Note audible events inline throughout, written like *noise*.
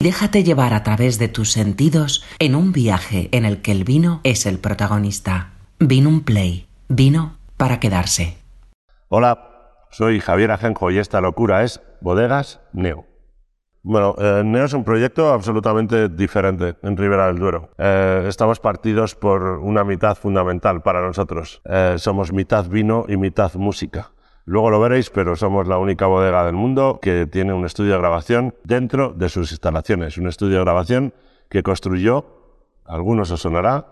Déjate llevar a través de tus sentidos en un viaje en el que el vino es el protagonista. Vino un play. Vino para quedarse. Hola, soy Javier Ajenjo y esta locura es Bodegas Neo. Bueno, eh, Neo es un proyecto absolutamente diferente en Ribera del Duero. Eh, estamos partidos por una mitad fundamental para nosotros. Eh, somos mitad vino y mitad música. Luego lo veréis, pero somos la única bodega del mundo que tiene un estudio de grabación dentro de sus instalaciones. Un estudio de grabación que construyó, algunos os sonará,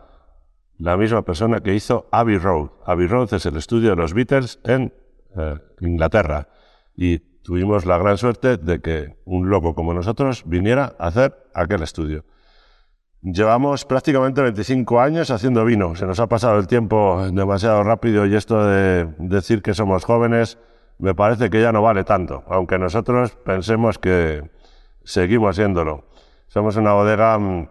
la misma persona que hizo Abbey Road. Abbey Road es el estudio de los Beatles en eh, Inglaterra. Y tuvimos la gran suerte de que un loco como nosotros viniera a hacer aquel estudio. Llevamos prácticamente 25 años haciendo vino. Se nos ha pasado el tiempo demasiado rápido y esto de decir que somos jóvenes me parece que ya no vale tanto, aunque nosotros pensemos que seguimos siéndolo. Somos una bodega mm,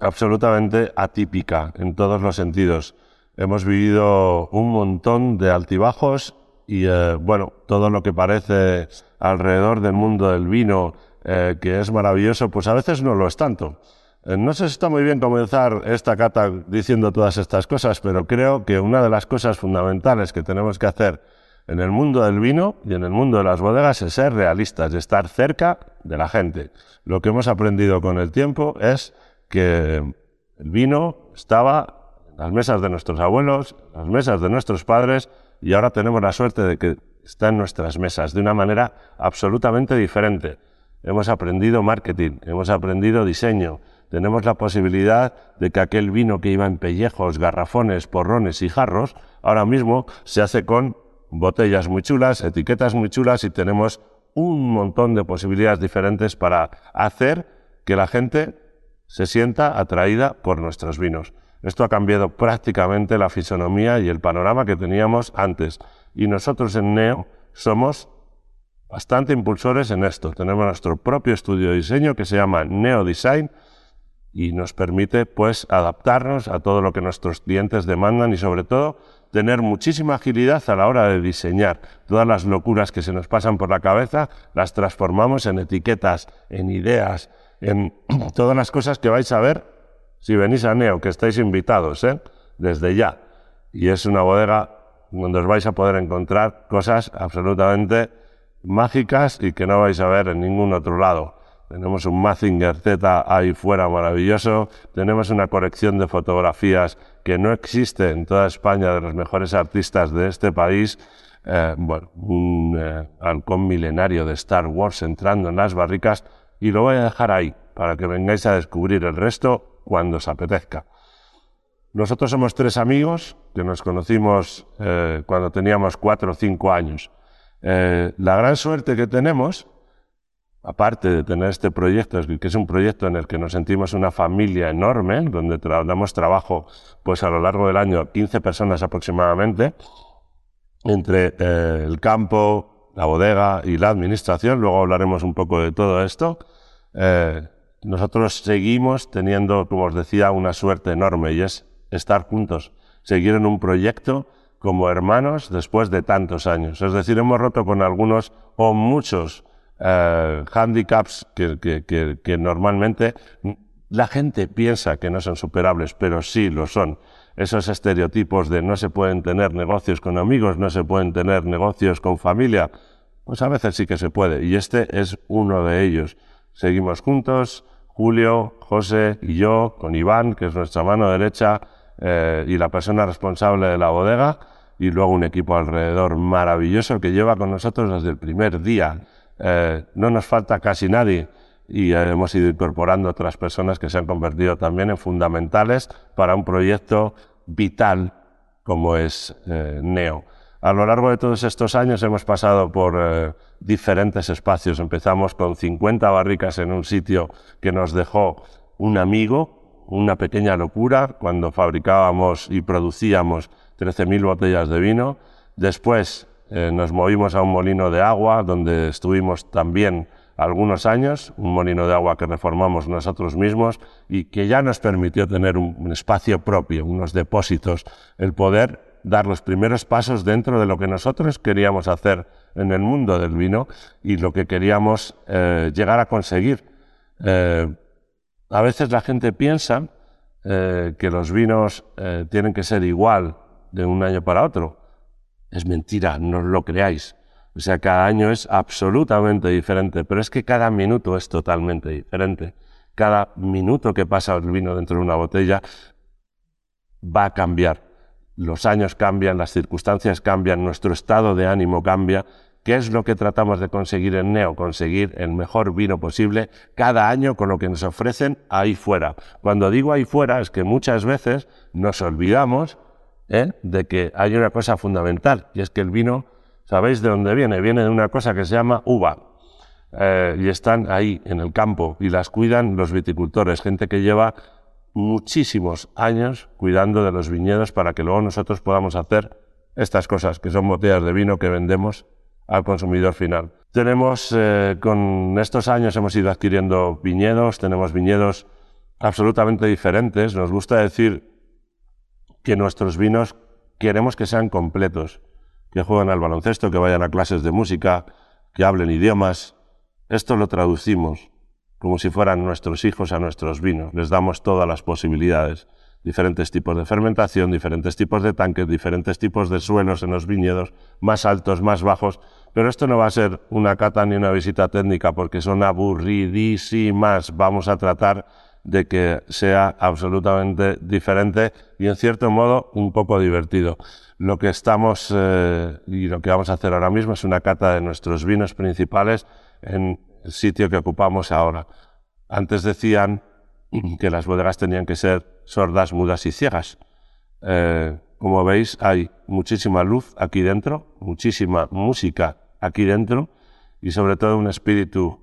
absolutamente atípica en todos los sentidos. Hemos vivido un montón de altibajos y, eh, bueno, todo lo que parece alrededor del mundo del vino, eh, que es maravilloso, pues a veces no lo es tanto. Eh, no sé si está muy bien comenzar esta cata diciendo todas estas cosas, pero creo que una de las cosas fundamentales que tenemos que hacer en el mundo del vino y en el mundo de las bodegas es ser realistas, estar cerca de la gente. Lo que hemos aprendido con el tiempo es que el vino estaba en las mesas de nuestros abuelos, en las mesas de nuestros padres, y ahora tenemos la suerte de que está en nuestras mesas de una manera absolutamente diferente. Hemos aprendido marketing, hemos aprendido diseño, tenemos la posibilidad de que aquel vino que iba en pellejos, garrafones, porrones y jarros, ahora mismo se hace con botellas muy chulas, etiquetas muy chulas y tenemos un montón de posibilidades diferentes para hacer que la gente se sienta atraída por nuestros vinos. Esto ha cambiado prácticamente la fisonomía y el panorama que teníamos antes. Y nosotros en Neo somos bastante impulsores en esto. Tenemos nuestro propio estudio de diseño que se llama Neo Design y nos permite pues adaptarnos a todo lo que nuestros clientes demandan y sobre todo tener muchísima agilidad a la hora de diseñar. Todas las locuras que se nos pasan por la cabeza las transformamos en etiquetas, en ideas, en *clears throat* todas las cosas que vais a ver si venís a Neo, que estáis invitados, ¿eh? desde ya. Y es una bodega donde os vais a poder encontrar cosas absolutamente mágicas y que no vais a ver en ningún otro lado. Tenemos un Mazinger Z ahí fuera maravilloso. Tenemos una colección de fotografías que no existe en toda España de los mejores artistas de este país. Eh, bueno, un eh, halcón milenario de Star Wars entrando en las barricas y lo voy a dejar ahí para que vengáis a descubrir el resto cuando os apetezca. Nosotros somos tres amigos que nos conocimos eh, cuando teníamos cuatro o cinco años. la gran suerte que tenemos aparte de tener este proyecto, que es un proyecto en el que nos sentimos una familia enorme, donde damos trabajo pues a lo largo del año 15 personas aproximadamente, entre eh, el campo, la bodega y la administración, luego hablaremos un poco de todo esto. Eh, nosotros seguimos teniendo, como os decía, una suerte enorme y es estar juntos, seguir en un proyecto como hermanos después de tantos años. Es decir, hemos roto con algunos o muchos eh, handicaps que, que, que, normalmente la gente piensa que no son superables, pero sí lo son. Esos estereotipos de no se pueden tener negocios con amigos, no se pueden tener negocios con familia, pues a veces sí que se puede. Y este es uno de ellos. Seguimos juntos, Julio, José y yo, con Iván, que es nuestra mano derecha eh, y la persona responsable de la bodega, y luego un equipo alrededor maravilloso que lleva con nosotros desde el primer día. Eh, no nos falta casi nadie y hemos ido incorporando otras personas que se han convertido también en fundamentales para un proyecto vital como es eh, Neo. A lo largo de todos estos años hemos pasado por eh, diferentes espacios. Empezamos con 50 barricas en un sitio que nos dejó un amigo, una pequeña locura, cuando fabricábamos y producíamos 13.000 botellas de vino. Después eh, nos movimos a un molino de agua donde estuvimos también algunos años, un molino de agua que reformamos nosotros mismos y que ya nos permitió tener un, espacio propio, unos depósitos, el poder dar los primeros pasos dentro de lo que nosotros queríamos hacer en el mundo del vino y lo que queríamos eh, llegar a conseguir. Eh, a veces la gente piensa que los vinos tienen que ser igual de un año para otro. Es mentira, no os lo creáis. O sea, cada año es absolutamente diferente, pero es que cada minuto es totalmente diferente. Cada minuto que pasa el vino dentro de una botella va a cambiar. Los años cambian, las circunstancias cambian, nuestro estado de ánimo cambia ¿Qué es lo que tratamos de conseguir en Neo? Conseguir el mejor vino posible cada año con lo que nos ofrecen ahí fuera. Cuando digo ahí fuera es que muchas veces nos olvidamos ¿eh? de que hay una cosa fundamental y es que el vino, ¿sabéis de dónde viene? Viene de una cosa que se llama uva. Eh, y están ahí en el campo y las cuidan los viticultores, gente que lleva muchísimos años cuidando de los viñedos para que luego nosotros podamos hacer estas cosas, que son botellas de vino que vendemos al consumidor final. Tenemos, eh, con estos años hemos ido adquiriendo viñedos, tenemos viñedos absolutamente diferentes. Nos gusta decir que nuestros vinos queremos que sean completos, que jueguen al baloncesto, que vayan a clases de música, que hablen idiomas. Esto lo traducimos como si fueran nuestros hijos a nuestros vinos. Les damos todas las posibilidades diferentes tipos de fermentación, diferentes tipos de tanques, diferentes tipos de suelos en los viñedos, más altos, más bajos. Pero esto no va a ser una cata ni una visita técnica porque son aburridísimas. Vamos a tratar de que sea absolutamente diferente y en cierto modo un poco divertido. Lo que estamos eh, y lo que vamos a hacer ahora mismo es una cata de nuestros vinos principales en el sitio que ocupamos ahora. Antes decían que las bodegas tenían que ser sordas, mudas y ciegas. Eh, como veis, hay muchísima luz aquí dentro, muchísima música aquí dentro y sobre todo un espíritu,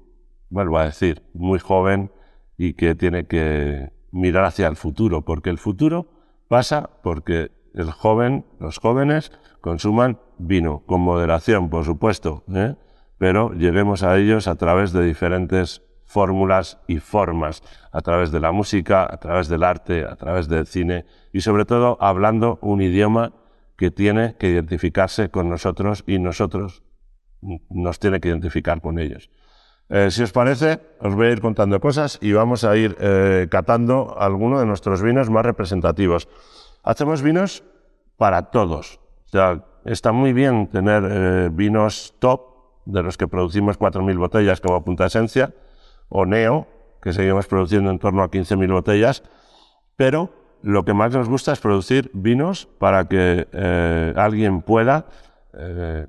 vuelvo a decir, muy joven y que tiene que mirar hacia el futuro, porque el futuro pasa porque el joven, los jóvenes consuman vino, con moderación, por supuesto, ¿eh? pero lleguemos a ellos a través de diferentes fórmulas y formas, a través de la música, a través del arte, a través del cine y sobre todo hablando un idioma que tiene que identificarse con nosotros y nosotros nos tiene que identificar con ellos. Eh, si os parece, os voy a ir contando cosas y vamos a ir eh, catando algunos de nuestros vinos más representativos. Hacemos vinos para todos. O sea, está muy bien tener eh, vinos top, de los que producimos 4.000 botellas como Punta Esencia, o Neo, que seguimos produciendo en torno a 15.000 botellas, pero lo que más nos gusta es producir vinos para que eh, alguien pueda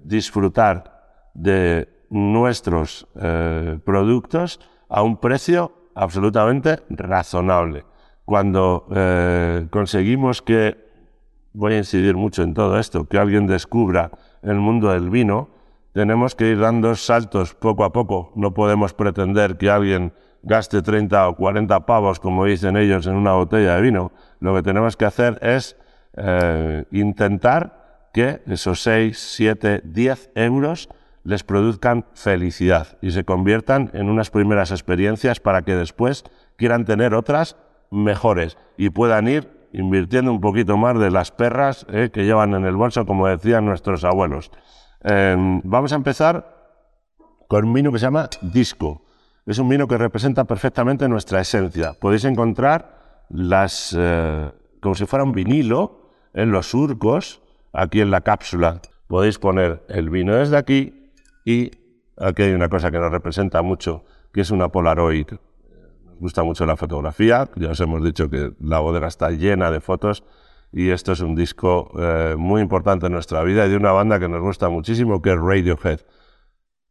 disfrutar de nuestros eh, productos a un precio absolutamente razonable. Cuando conseguimos que, voy a incidir mucho en todo esto, que alguien descubra el mundo del vino, tenemos que ir dando saltos poco a poco. No podemos pretender que alguien gaste 30 o 40 pavos, como dicen ellos, en una botella de vino. Lo que tenemos que hacer es eh, intentar que esos 6, 7, 10 euros les produzcan felicidad y se conviertan en unas primeras experiencias para que después quieran tener otras mejores y puedan ir invirtiendo un poquito más de las perras eh, que llevan en el bolso, como decían nuestros abuelos. Em, vamos a empezar con un vino que se llama Disco. Es un vino que representa perfectamente nuestra esencia. Podéis encontrar las, eh, como si fuera un vinilo en los surcos, aquí en la cápsula. Podéis poner el vino desde aquí y aquí hay una cosa que nos representa mucho, que es una Polaroid. Nos gusta mucho la fotografía, ya os hemos dicho que la bodega está llena de fotos y esto es un disco eh, muy importante en nuestra vida y de una banda que nos gusta muchísimo, que es Radiohead.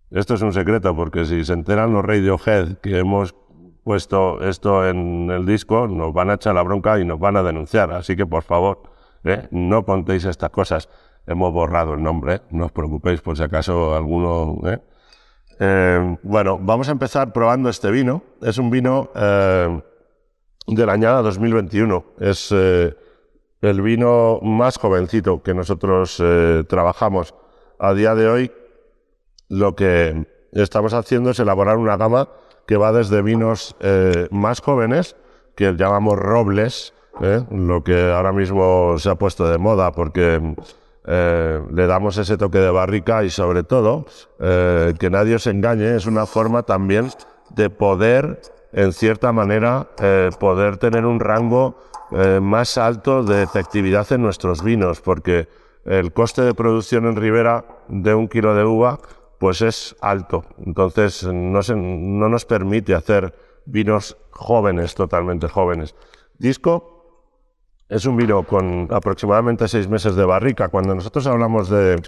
Esto es un secreto porque si se enteran los Radiohead que hemos puesto esto en el disco, nos van a echar la bronca y nos van a denunciar. Así que, por favor, eh, no contéis estas cosas. Hemos borrado el nombre, eh, no os preocupéis por si acaso alguno... bueno, vamos a empezar probando este vino. Es un vino de la añada 2021. Es el vino más jovencito que nosotros eh, trabajamos. A día de hoy lo que estamos haciendo es elaborar una gama que va desde vinos eh, más jóvenes, que llamamos robles, ¿eh? lo que ahora mismo se ha puesto de moda porque le damos ese toque de barrica y sobre todo que nadie os engañe, es una forma también de poder en cierta manera, eh, poder tener un rango eh, más alto de efectividad en nuestros vinos, porque el coste de producción en Ribera de un kilo de uva pues es alto. Entonces no, no nos permite hacer vinos jóvenes, totalmente jóvenes. Disco es un vino con aproximadamente seis meses de barrica. Cuando nosotros hablamos de,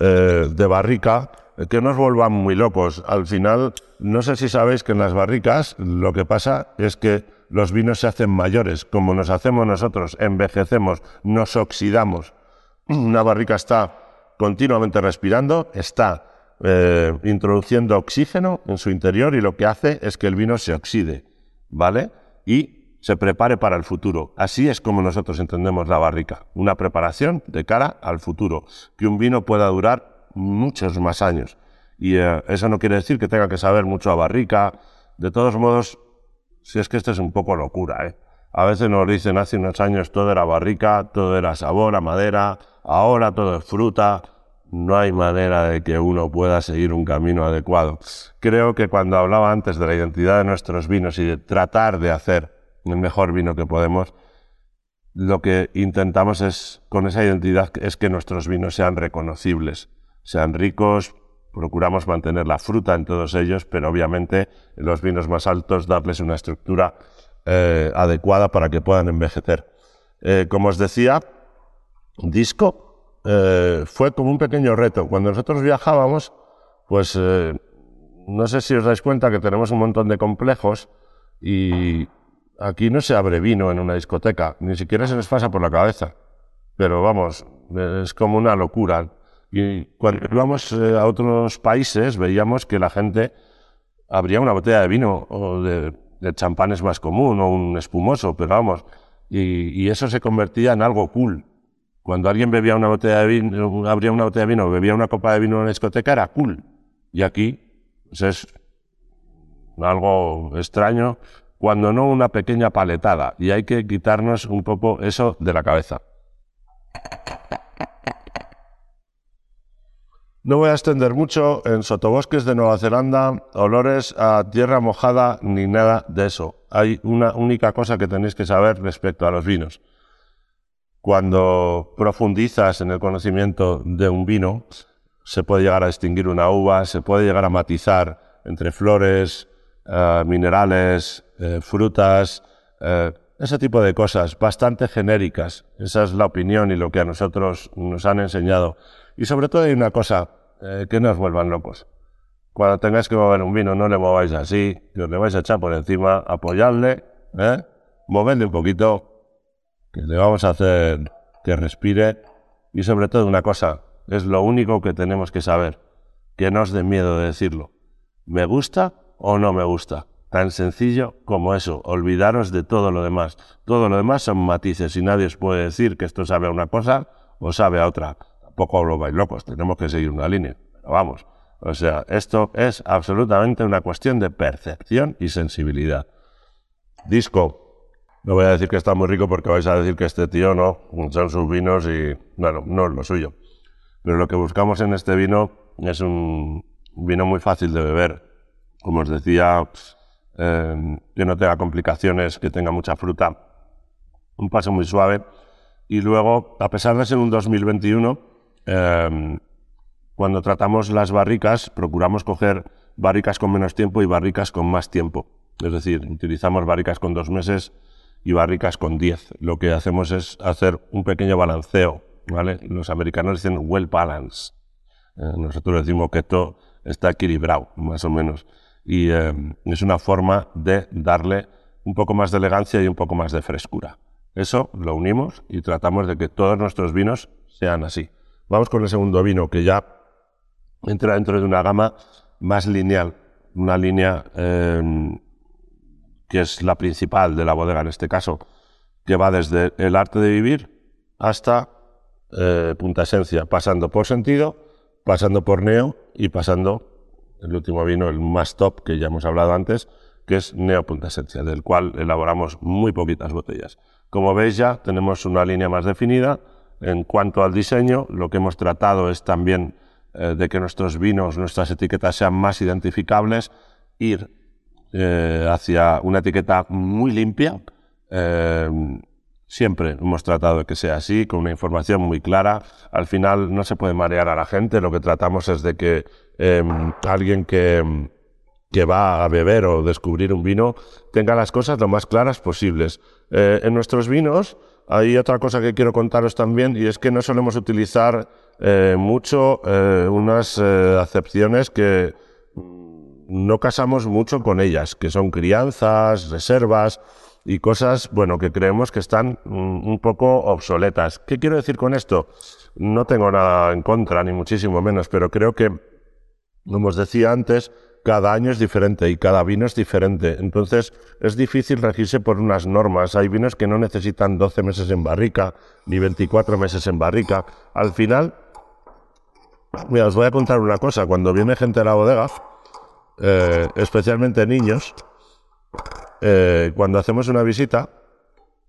eh, de barrica, que no nos volvan muy locos. Al final, no sé si sabéis que en las barricas lo que pasa es que los vinos se hacen mayores, como nos hacemos nosotros, envejecemos, nos oxidamos. *clears throat* Una barrica está continuamente respirando, está eh, introduciendo oxígeno en su interior y lo que hace es que el vino se oxide, ¿vale? Y se prepare para el futuro. Así es como nosotros entendemos la barrica, una preparación de cara al futuro, que un vino pueda durar muchos más años. Y eh, eso no quiere decir que tenga que saber mucho a barrica. De todos modos, si es que esto es un poco locura, ¿eh? A veces nos dicen hace unos años todo era barrica, todo era sabor a madera, ahora todo es fruta no hay manera de que uno pueda seguir un camino adecuado. Creo que cuando hablaba antes de la identidad de nuestros vinos y de tratar de hacer el mejor vino que podemos, lo que intentamos es, con esa identidad, es que nuestros vinos sean reconocibles, sean ricos, procuramos mantener la fruta en todos ellos, pero obviamente en los vinos más altos darles una estructura eh, adecuada para que puedan envejecer. Eh, como os decía, disco eh, fue como un pequeño reto. Cuando nosotros viajábamos, pues no sé si os dais cuenta que tenemos un montón de complejos y aquí no se abre vino en una discoteca, ni siquiera se les pasa por la cabeza. Pero vamos, es como una locura. Y cuando íbamos eh, a otros países veíamos que la gente abría una botella de vino o de, champán es más común o un espumoso, pero vamos, y eso se convertía en algo cool. Cuando alguien bebía una botella de vino, abría una botella de vino, bebía una copa de vino en la discoteca, era cool. Y aquí pues es algo extraño, cuando no una pequeña paletada. Y hay que quitarnos un poco eso de la cabeza. No voy a extender mucho en sotobosques de Nueva Zelanda, olores a tierra mojada ni nada de eso. Hay una única cosa que tenéis que saber respecto a los vinos cuando profundizas en el conocimiento de un vino, se puede llegar a distinguir una uva, se puede llegar a matizar entre flores, eh, minerales, eh, frutas, eh, ese tipo de cosas bastante genéricas. Esa es la opinión y lo que a nosotros nos han enseñado. Y sobre todo hay una cosa, que no os vuelvan locos. Cuando tengáis que mover un vino, no le mováis así, que os le vais a echar por encima, apoyarle, ¿eh? un poquito, que le vamos a hacer que respire y sobre todo una cosa, es lo único que tenemos que saber, que no os dé miedo de decirlo. ¿Me gusta o no me gusta? Tan sencillo como eso, olvidaros de todo lo demás. Todo lo demás son matices y nadie os puede decir que esto sabe a una cosa o sabe a otra. Tampoco lo vais locos, tenemos que seguir una línea. Pero vamos, o sea, esto es absolutamente una cuestión de percepción y sensibilidad. Disco, no voy a decir que está muy rico porque vais a decir que este tío no, son sus vinos y, bueno, no es lo suyo. Pero lo que buscamos en este vino es un vino muy fácil de beber. Como os decía, eh, que no tenga complicaciones, que tenga mucha fruta, un paso muy suave. Y luego, a pesar de ser un 2021, eh, cuando tratamos las barricas, procuramos coger barricas con menos tiempo y barricas con más tiempo. Es decir, utilizamos barricas con dos meses y barricas con 10. Lo que hacemos es hacer un pequeño balanceo. ¿vale? Los americanos dicen well balanced. Eh, nosotros decimos que esto está equilibrado, más o menos. Y eh, es una forma de darle un poco más de elegancia y un poco más de frescura. Eso lo unimos y tratamos de que todos nuestros vinos sean así. Vamos con el segundo vino, que ya entra dentro de una gama más lineal, una línea eh, que es la principal de la bodega en este caso, que va desde el arte de vivir hasta eh, punta esencia, pasando por sentido, pasando por neo y pasando el último vino, el más top que ya hemos hablado antes, que es neo punta esencia, del cual elaboramos muy poquitas botellas. Como veis ya tenemos una línea más definida. En cuanto al diseño, lo que hemos tratado es también eh, de que nuestros vinos, nuestras etiquetas sean más identificables, ir eh, hacia una etiqueta muy limpia. Eh, siempre hemos tratado de que sea así, con una información muy clara. Al final no se puede marear a la gente, lo que tratamos es de que em, alguien que, que, va a beber o descubrir un vino tenga las cosas lo más claras posibles. Eh, en nuestros vinos hay otra cosa que quiero contaros también y es que no solemos utilizar mucho unas acepciones que no casamos mucho con ellas, que son crianzas, reservas y cosas, bueno, que creemos que están mm, un poco obsoletas. ¿Qué quiero decir con esto? No tengo nada en contra, ni muchísimo menos, pero creo que, como os decía antes, cada año es diferente y cada vino es diferente. Entonces es difícil regirse por unas normas. Hay vinos que no necesitan 12 meses en barrica, ni 24 meses en barrica. Al final, mira, os voy a contar una cosa. Cuando viene gente a la bodega, eh, especialmente niños, eh, cuando hacemos una visita,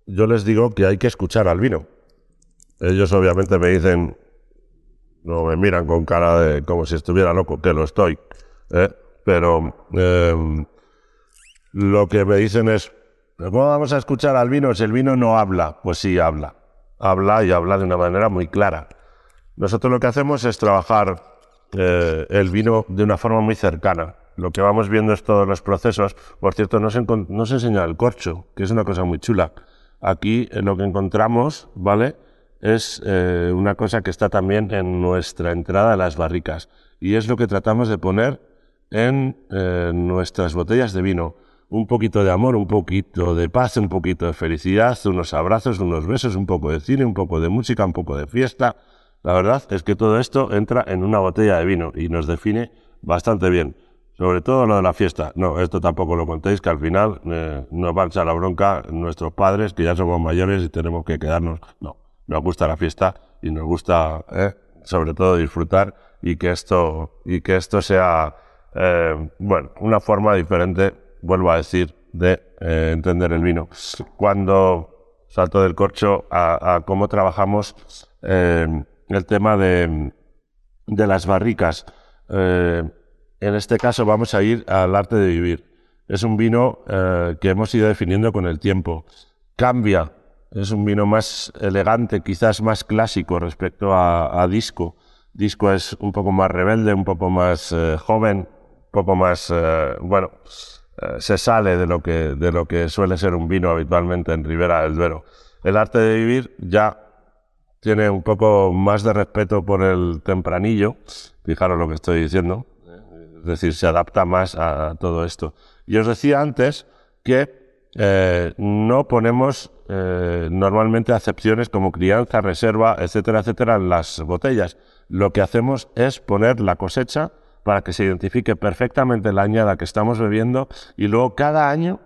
yo les digo que hay que escuchar al vino. Ellos obviamente me dicen, no me miran con cara de como si estuviera loco, que lo estoy. ¿eh? Pero em, lo que me dicen es, ¿cómo vamos a escuchar al vino si el vino no habla? Pues sí, habla. Habla y habla de una manera muy clara. Nosotros lo que hacemos es trabajar el vino de una forma muy cercana lo que vamos viendo es todos los procesos. Por cierto, no se, enseña el corcho, que es una cosa muy chula. Aquí eh, lo que encontramos, ¿vale? Es eh, una cosa que está también en nuestra entrada a las barricas. Y es lo que tratamos de poner en eh, nuestras botellas de vino. Un poquito de amor, un poquito de paz, un poquito de felicidad, unos abrazos, unos besos, un poco de cine, un poco de música, un poco de fiesta. La verdad es que todo esto entra en una botella de vino y nos define bastante bien. Sobre todo lo de la fiesta. No, esto tampoco lo contéis, que al final eh, nos va a la bronca nuestros padres, que ya somos mayores y tenemos que quedarnos. No, nos gusta la fiesta y nos gusta, eh, sobre todo, disfrutar y que esto, y que esto sea, eh, bueno, una forma diferente, vuelvo a decir, de entender el vino. Cuando salto del corcho a, cómo trabajamos el tema de, las barricas. Eh, en este caso vamos a ir al arte de vivir. Es un vino eh, que hemos ido definiendo con el tiempo. Cambia, es un vino más elegante, quizás más clásico respecto a, disco. Disco es un poco más rebelde, un poco más eh, joven, un poco más, bueno, se sale de lo que suele ser un vino habitualmente en Ribera del Duero. El arte de vivir ya tiene un poco más de respeto por el tempranillo, fijaros lo que estoy diciendo, es decir, se adapta más a todo esto. Y os decía antes que eh, no ponemos eh, normalmente acepciones como crianza, reserva, etcétera, etcétera, en las botellas. Lo que hacemos es poner la cosecha para que se identifique perfectamente la añada que estamos bebiendo y luego cada año,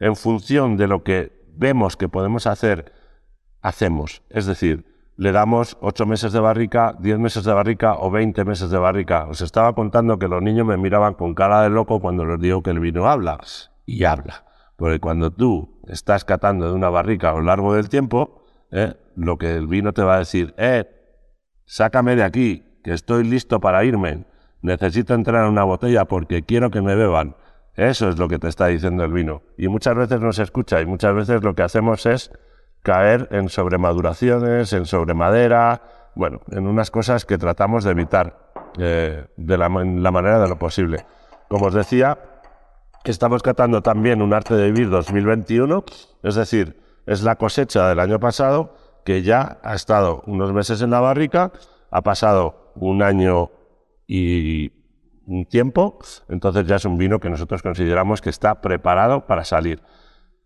en función de lo que vemos que podemos hacer, hacemos. Es decir, le damos ocho meses de barrica, diez meses de barrica o veinte meses de barrica. Os estaba contando que los niños me miraban con cara de loco cuando les digo que el vino habla. Y habla. Porque cuando tú estás catando de una barrica a lo largo del tiempo, eh, lo que el vino te va a decir, eh, sácame de aquí, que estoy listo para irme. Necesito entrar en una botella porque quiero que me beban. Eso es lo que te está diciendo el vino. Y muchas veces no se escucha y muchas veces lo que hacemos es caer en sobremaduraciones, en sobremadera, bueno, en unas cosas que tratamos de evitar eh, de la, la, manera de lo posible. Como os decía, estamos catando también un arte de vivir 2021, es decir, es la cosecha del año pasado que ya ha estado unos meses en la barrica, ha pasado un año y un tiempo, entonces ya es un vino que nosotros consideramos que está preparado para salir.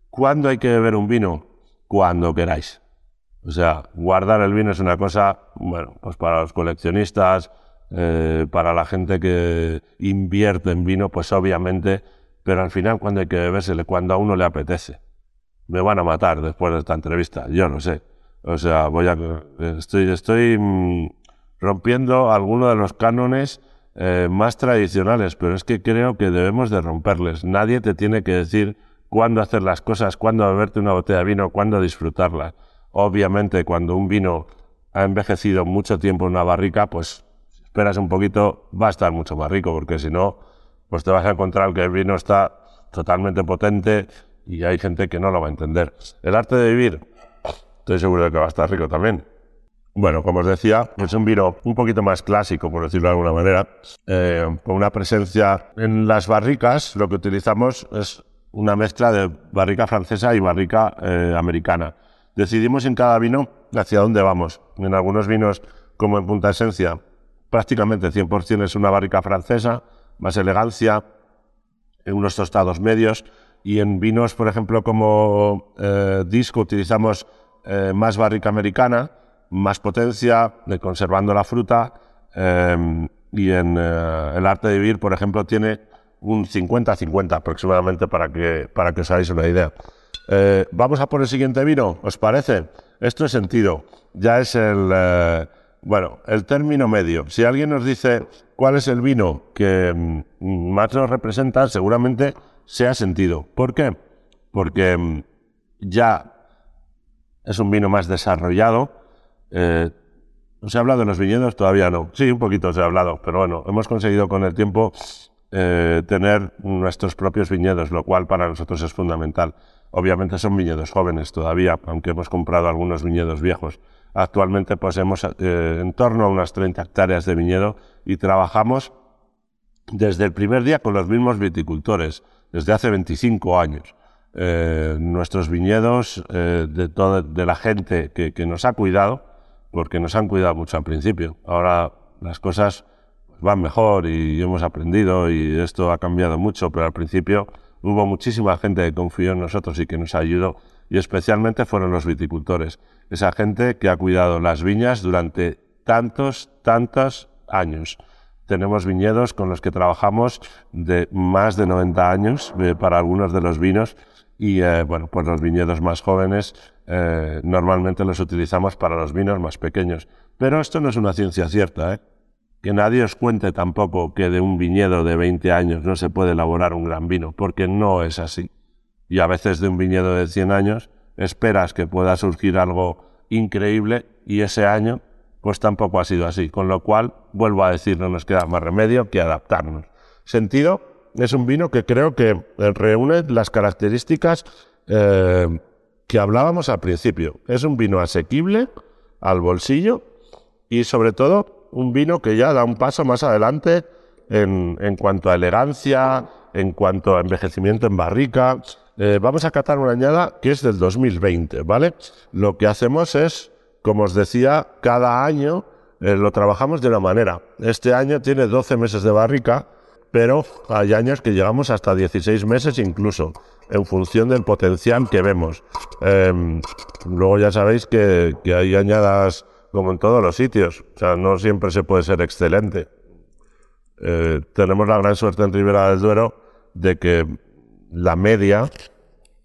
¿Cuándo hay que beber un vino? Cuando queráis. O sea, guardar el vino es una cosa, bueno, pues para los coleccionistas, eh, para la gente que invierte en vino, pues obviamente, pero al final cuando hay que bebérsele, cuando a uno le apetece. Me van a matar después de esta entrevista, yo no sé. O sea, voy a, estoy, estoy mm, rompiendo algunos de los cánones eh, más tradicionales, pero es que creo que debemos de romperles. Nadie te tiene que decir cuándo hacer las cosas, cuándo beberte una botella de vino, cuándo disfrutarla. Obviamente, cuando un vino ha envejecido mucho tiempo en una barrica, pues si esperas un poquito, va a estar mucho más rico, porque si no, pues te vas a encontrar que el vino está totalmente potente y hay gente que no lo va a entender. El arte de vivir, estoy seguro de que va a estar rico también. Bueno, como os decía, es un vino un poquito más clásico, por decirlo de alguna manera, eh, con una presencia en las barricas. Lo que utilizamos es una mezcla de barrica francesa y barrica eh, americana. Decidimos en cada vino hacia dónde vamos. En algunos vinos, como en Punta Esencia, prácticamente 100% es una barrica francesa, más elegancia, en unos tostados medios. Y en vinos, por ejemplo, como eh, Disco, utilizamos más barrica americana más potencia, conservando la fruta. Y en eh, el arte de vivir, por ejemplo, tiene un 50-50 aproximadamente para que, para que os hagáis una idea. Eh, Vamos a por el siguiente vino, ¿os parece? Esto es sentido. Ya es el, eh, bueno, el término medio. Si alguien nos dice cuál es el vino que mm, más nos representa, seguramente sea sentido. ¿Por qué? Porque mm, ya es un vino más desarrollado, eh, ¿Se ha hablado de los viñedos? Todavía no. Sí, un poquito se ha hablado, pero bueno, hemos conseguido con el tiempo eh, tener nuestros propios viñedos, lo cual para nosotros es fundamental. Obviamente son viñedos jóvenes todavía, aunque hemos comprado algunos viñedos viejos. Actualmente poseemos eh, en torno a unas 30 hectáreas de viñedo y trabajamos desde el primer día con los mismos viticultores, desde hace 25 años. Eh, nuestros viñedos, de, toda, de la gente que, que nos ha cuidado, porque nos han cuidado mucho al principio. Ahora las cosas van mejor y hemos aprendido y esto ha cambiado mucho, pero al principio hubo muchísima gente que confió en nosotros y que nos ayudó, y especialmente fueron los viticultores, esa gente que ha cuidado las viñas durante tantos, tantos años. Tenemos viñedos con los que trabajamos de más de 90 años eh, para algunos de los vinos y eh, bueno, pues los viñedos más jóvenes eh, normalmente los utilizamos para los vinos más pequeños. Pero esto no es una ciencia cierta, ¿eh? Que nadie os cuente tampoco que de un viñedo de 20 años no se puede elaborar un gran vino, porque no es así. Y a veces de un viñedo de 100 años esperas que pueda surgir algo increíble y ese año pues tampoco ha sido así. Con lo cual, vuelvo a decir, no nos queda más remedio que adaptarnos. Sentido es un vino que creo que reúne las características eh, que hablábamos al principio. Es un vino asequible al bolsillo y sobre todo un vino que ya da un paso más adelante en, cuanto a elegancia, en cuanto a envejecimiento en barrica. Eh, vamos a catar una añada que es del 2020, ¿vale? Lo que hacemos es, como os decía, cada año eh, lo trabajamos de una manera. Este año tiene 12 meses de barrica pero hay años que llegamos hasta 16 meses incluso, en función del potencial que vemos. Em, luego ya sabéis que, hay añadas como en todos los sitios, o sea, no siempre se puede ser excelente. Eh, tenemos la gran suerte en Ribera del Duero de que la media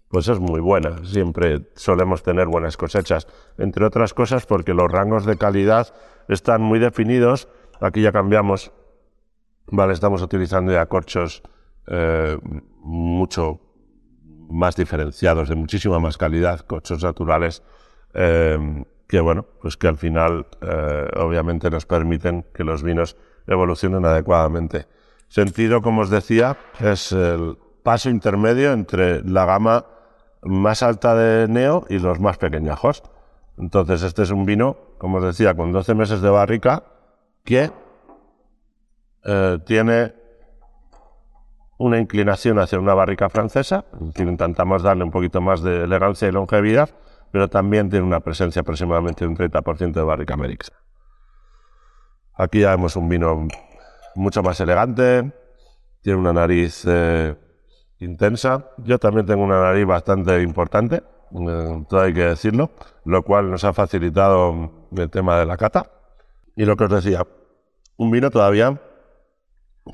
pues es muy buena, siempre solemos tener buenas cosechas, entre otras cosas porque los rangos de calidad están muy definidos, aquí ya cambiamos. Vale, estamos utilizando ya corchos eh, mucho más diferenciados, de muchísima más calidad, corchos naturales, eh, que bueno, pues que al final eh, obviamente nos permiten que los vinos evolucionen adecuadamente. Sentido, como os decía, es el paso intermedio entre la gama más alta de Neo y los más pequeñajos. Entonces, este es un vino, como os decía, con 12 meses de barrica, que eh, tiene una inclinación hacia una barrica francesa, intentamos darle un poquito más de elegancia y longevidad, pero también tiene una presencia aproximadamente de un 30% de barrica americana. Aquí ya vemos un vino mucho más elegante, tiene una nariz eh, intensa. Yo también tengo una nariz bastante importante, eh, todo hay que decirlo, lo cual nos ha facilitado el tema de la cata. Y lo que os decía, un vino todavía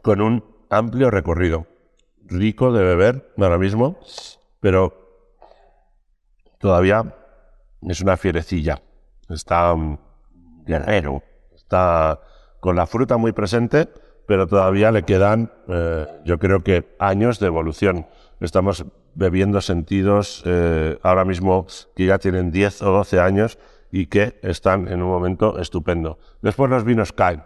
con un amplio recorrido, rico de beber ahora mismo, pero todavía es una fierecilla, está um, guerrero, está con la fruta muy presente, pero todavía le quedan, eh, yo creo que años de evolución. Estamos bebiendo sentidos eh, ahora mismo que ya tienen 10 o 12 años y que están en un momento estupendo. Después los vinos caen,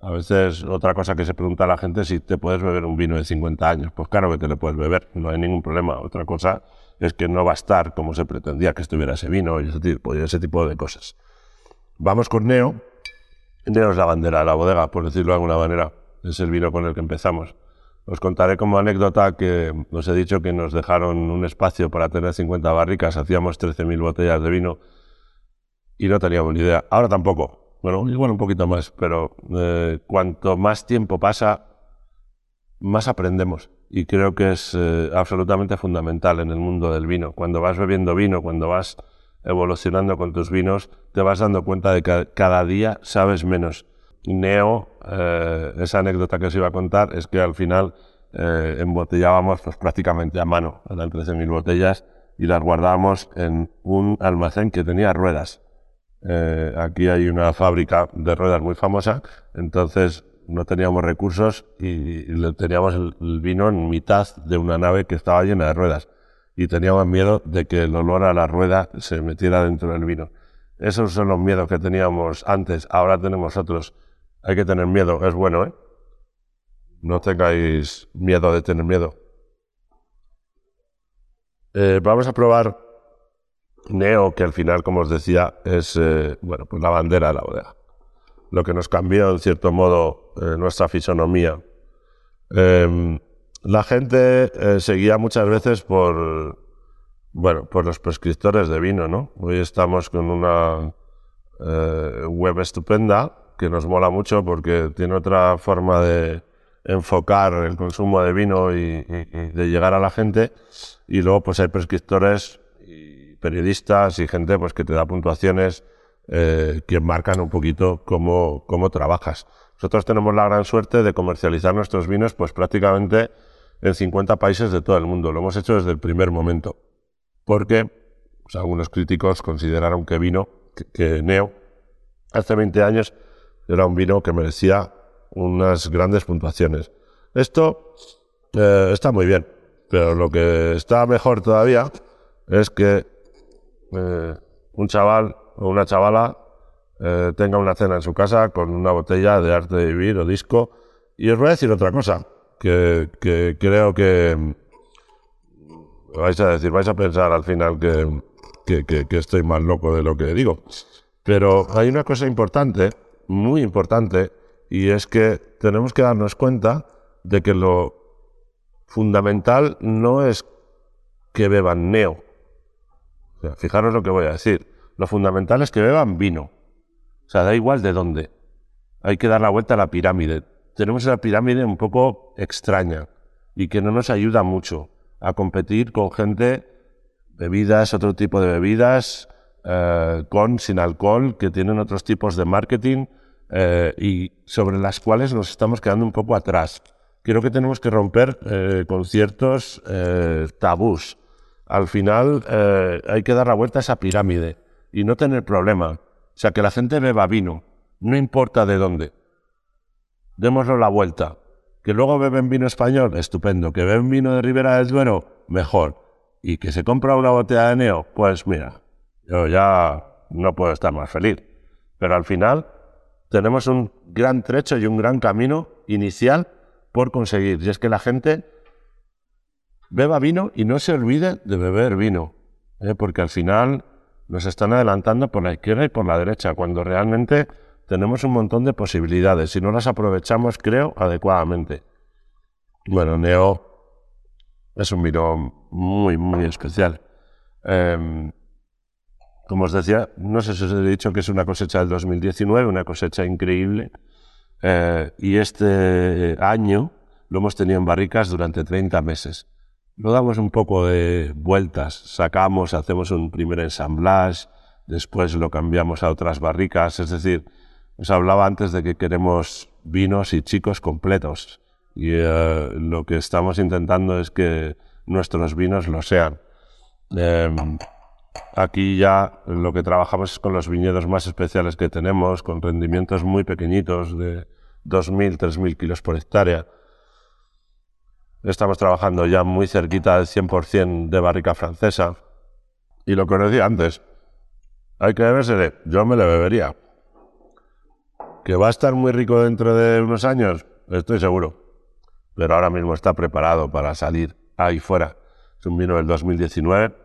A veces otra cosa que se pregunta a la gente es si te puedes beber un vino de 50 años. Pues claro que te lo puedes beber, no hay ningún problema. Otra cosa es que no va a estar como se pretendía que estuviera ese vino y ese tipo, ese tipo de cosas. Vamos con Neo. Neo es la bandera de la bodega, por decirlo de alguna manera. Es el vino con el que empezamos. Os contaré como anécdota que os he dicho que nos dejaron un espacio para tener 50 barricas, hacíamos 13.000 botellas de vino y no teníamos ni idea. Ahora tampoco. Bueno, igual un poquito más, pero eh, cuanto más tiempo pasa, más aprendemos y creo que es eh, absolutamente fundamental en el mundo del vino. Cuando vas bebiendo vino, cuando vas evolucionando con tus vinos, te vas dando cuenta de que cada día sabes menos. Neo, eh, esa anécdota que os iba a contar, es que al final eh, embotellábamos pues, prácticamente a mano, eran 13.000 botellas, y las guardábamos en un almacén que tenía ruedas. aquí hay una fábrica de ruedas muy famosa, entonces no teníamos recursos y, teníamos el, vino en mitad de una nave que estaba llena de ruedas y teníamos miedo de que el olor a la rueda se metiera dentro del vino. Esos son los miedos que teníamos antes, ahora tenemos otros. Hay que tener miedo, es bueno, ¿eh? No tengáis miedo de tener miedo. Eh, vamos a probar Neo, que al final, como os decía, es eh, bueno, pues la bandera de la bodega lo que nos cambió en cierto modo eh, nuestra fisonomía. Em, la gente eh, seguía muchas veces por, bueno, por los prescriptores de vino, ¿no? Hoy estamos con una eh, web estupenda que nos mola mucho porque tiene otra forma de enfocar el consumo de vino y, de llegar a la gente. Y luego pues hay prescriptores y periodistas y gente pues que te da puntuaciones eh, que marcan un poquito cómo, cómo trabajas. Nosotros tenemos la gran suerte de comercializar nuestros vinos pues prácticamente en 50 países de todo el mundo. Lo hemos hecho desde el primer momento. Porque pues, algunos críticos consideraron que vino, que, Neo, hace 20 años era un vino que merecía unas grandes puntuaciones. Esto eh, está muy bien, pero lo que está mejor todavía es que eh, un chaval o una chavala eh, tenga una cena en su casa con una botella de arte de vivir o disco. Y os voy a decir otra cosa, que, creo que mm, vais a decir, vais a pensar al final que, que, estoy más loco de lo que digo. Pero hay una cosa importante, muy importante, y es que tenemos que darnos cuenta de que lo fundamental no es que beban neo. fijaros lo que voy a decir. Lo fundamental es que beban vino. O sea, da igual de dónde. Hay que dar la vuelta a la pirámide. Tenemos una pirámide un poco extraña y que no nos ayuda mucho a competir con gente, bebidas, otro tipo de bebidas, eh, con, sin alcohol, que tienen otros tipos de marketing eh, y sobre las cuales nos estamos quedando un poco atrás. Creo que tenemos que romper eh, con ciertos tabús. Al final hay que dar la vuelta a esa pirámide y no tener problema. O sea, que la gente beba vino, no importa de dónde. Démoslo la vuelta. Que luego beben vino español, estupendo. Que beben vino de Ribera del Duero, mejor. Y que se compra una botella de Neo, pues mira, yo ya no puedo estar más feliz. Pero al final tenemos un gran trecho y un gran camino inicial por conseguir. Y es que la gente beba vino y no se olvide de beber vino. ¿eh? Porque al final nos están adelantando por la izquierda y por la derecha, cuando realmente tenemos un montón de posibilidades y no las aprovechamos, creo, adecuadamente. Bueno, Neo es un vino muy, muy especial. Em, como os decía, no sé si os he dicho que es una cosecha del 2019, una cosecha increíble. Eh, y este año lo hemos tenido en barricas durante 30 meses lo damos un poco de vueltas, sacamos, hacemos un primer ensamblage, después lo cambiamos a otras barricas, es decir, os hablaba antes de que queremos vinos y chicos completos y eh, lo que estamos intentando es que nuestros vinos lo sean. Em, aquí ya lo que trabajamos es con los viñedos más especiales que tenemos, con rendimientos muy pequeñitos de 2.000, 3.000 kilos por hectárea Estamos trabajando ya muy cerquita del 100% de barrica francesa. Y lo que os decía antes, hay que beberse yo me lo bebería. ¿Que va a estar muy rico dentro de unos años? Estoy seguro. Pero ahora mismo está preparado para salir ahí fuera. Es un vino del 2019.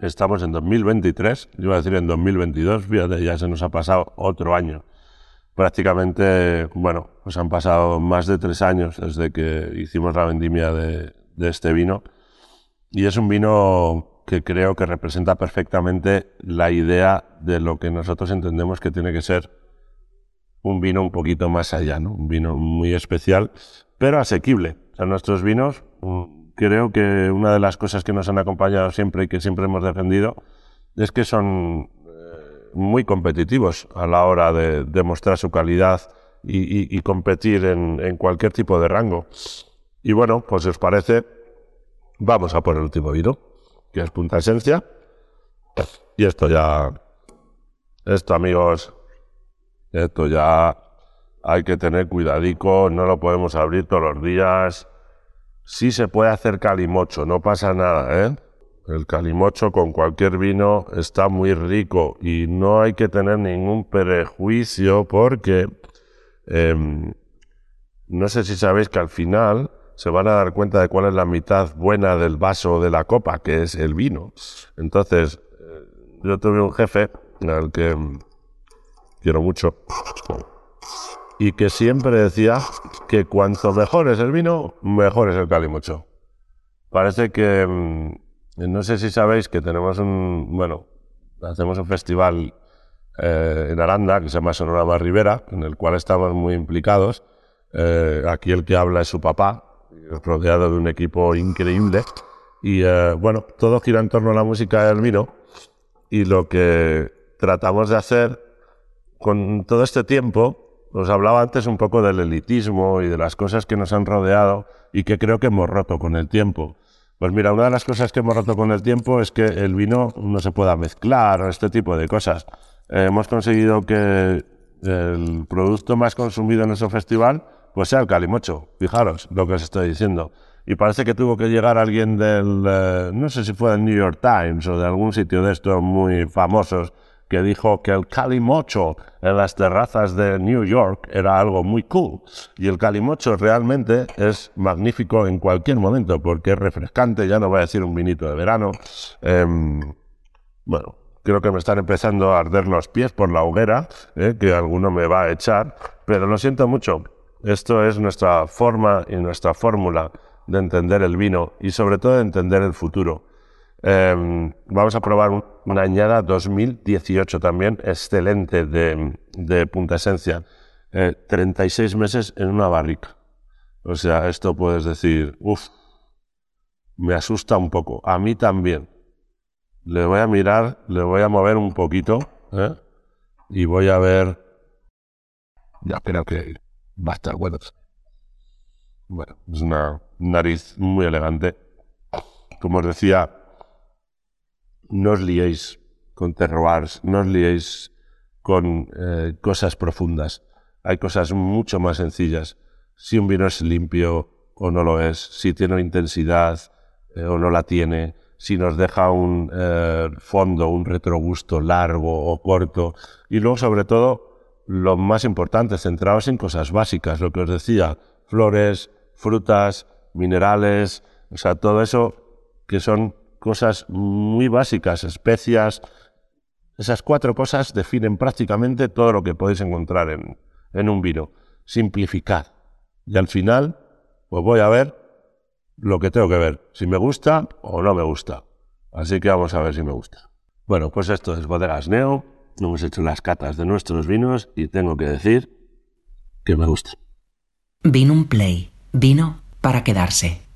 Estamos en 2023, yo iba a decir en 2022, fíjate, ya se nos ha pasado otro año. Prácticamente, bueno, pues han pasado más de tres años desde que hicimos la vendimia de, este vino. Y es un vino que creo que representa perfectamente la idea de lo que nosotros entendemos que tiene que ser un vino un poquito más allá, ¿no? Un vino muy especial, pero asequible. O nuestros vinos, mm, creo que una de las cosas que nos han acompañado siempre y que siempre hemos defendido es que son muy competitivos a la hora de demostrar su calidad y, competir en, cualquier tipo de rango. Y bueno, pues si os parece, vamos a por el último vino, que es Punta Esencia. Y esto ya, esto amigos, esto ya hay que tener cuidadico, no lo podemos abrir todos los días. Sí se puede hacer calimocho, no pasa nada, ¿eh? El calimocho con cualquier vino está muy rico y no hay que tener ningún prejuicio porque em, no sé si sabéis que al final se van a dar cuenta de cuál es la mitad buena del vaso de la copa, que es el vino. Entonces, eh, yo tuve un jefe al que quiero mucho, y que siempre decía que cuanto mejor es el vino, mejor es el calimocho. Parece que, mm, no sé si sabéis que tenemos un, bueno, hacemos un festival eh, en Aranda que se llama Sonorama Rivera, en el cual estamos muy implicados. Eh, aquí el que habla es su papá, rodeado de un equipo increíble. Y eh, bueno, todo gira en torno a la música del vino. Y lo que tratamos de hacer con todo este tiempo, os hablaba antes un poco del elitismo y de las cosas que nos han rodeado y que creo que hemos roto con el tiempo. Pues mira, una de las cosas que hemos roto con el tiempo es que el vino no se pueda mezclar o este tipo de cosas. Eh, hemos conseguido que el producto más consumido en nuestro festival pues sea el calimocho. Fijaros lo que os estoy diciendo. Y parece que tuvo que llegar alguien del, eh, no sé si fue del New York Times o de algún sitio de estos muy famosos, que dijo que el calimocho en las terrazas de New York era algo muy cool. Y el calimocho realmente es magnífico en cualquier momento porque es refrescante, ya no voy a decir un vinito de verano. Em, bueno, creo que me están empezando a arder los pies por la hoguera, eh, que alguno me va a echar, pero lo siento mucho. Esto es nuestra forma y nuestra fórmula de entender el vino y sobre todo de entender el futuro. Em, vamos a probar una añada 2018 también, excelente de, Punta Esencia. 36 eh, meses en una barrica. O sea, esto puedes decir, uff, me asusta un poco. A mí también. Le voy a mirar, le voy a mover un poquito ¿eh? y voy a ver. Ya creo que va a estar bueno. Bueno, es una nariz muy elegante. Como os decía, no os liéis con terroirs, no os liéis con eh, cosas profundas. Hay cosas mucho más sencillas. Si un vino es limpio o no lo es, si tiene intensidad eh, o no la tiene, si nos deja un eh, fondo, un retrogusto largo o corto. Y luego, sobre todo, lo más importante, centraos en cosas básicas, lo que os decía, flores, frutas, minerales, o sea, todo eso que son cosas muy básicas, especias. Esas cuatro cosas definen prácticamente todo lo que podéis encontrar en, en un vino. Simplificar. Y al final, pues voy a ver lo que tengo que ver, si me gusta o no me gusta. Así que vamos a ver si me gusta. Bueno, pues esto es Bodegas Neo. Hemos hecho las catas de nuestros vinos y tengo que decir que me gusta. Vino un play. Vino para quedarse.